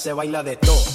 se baila de todo.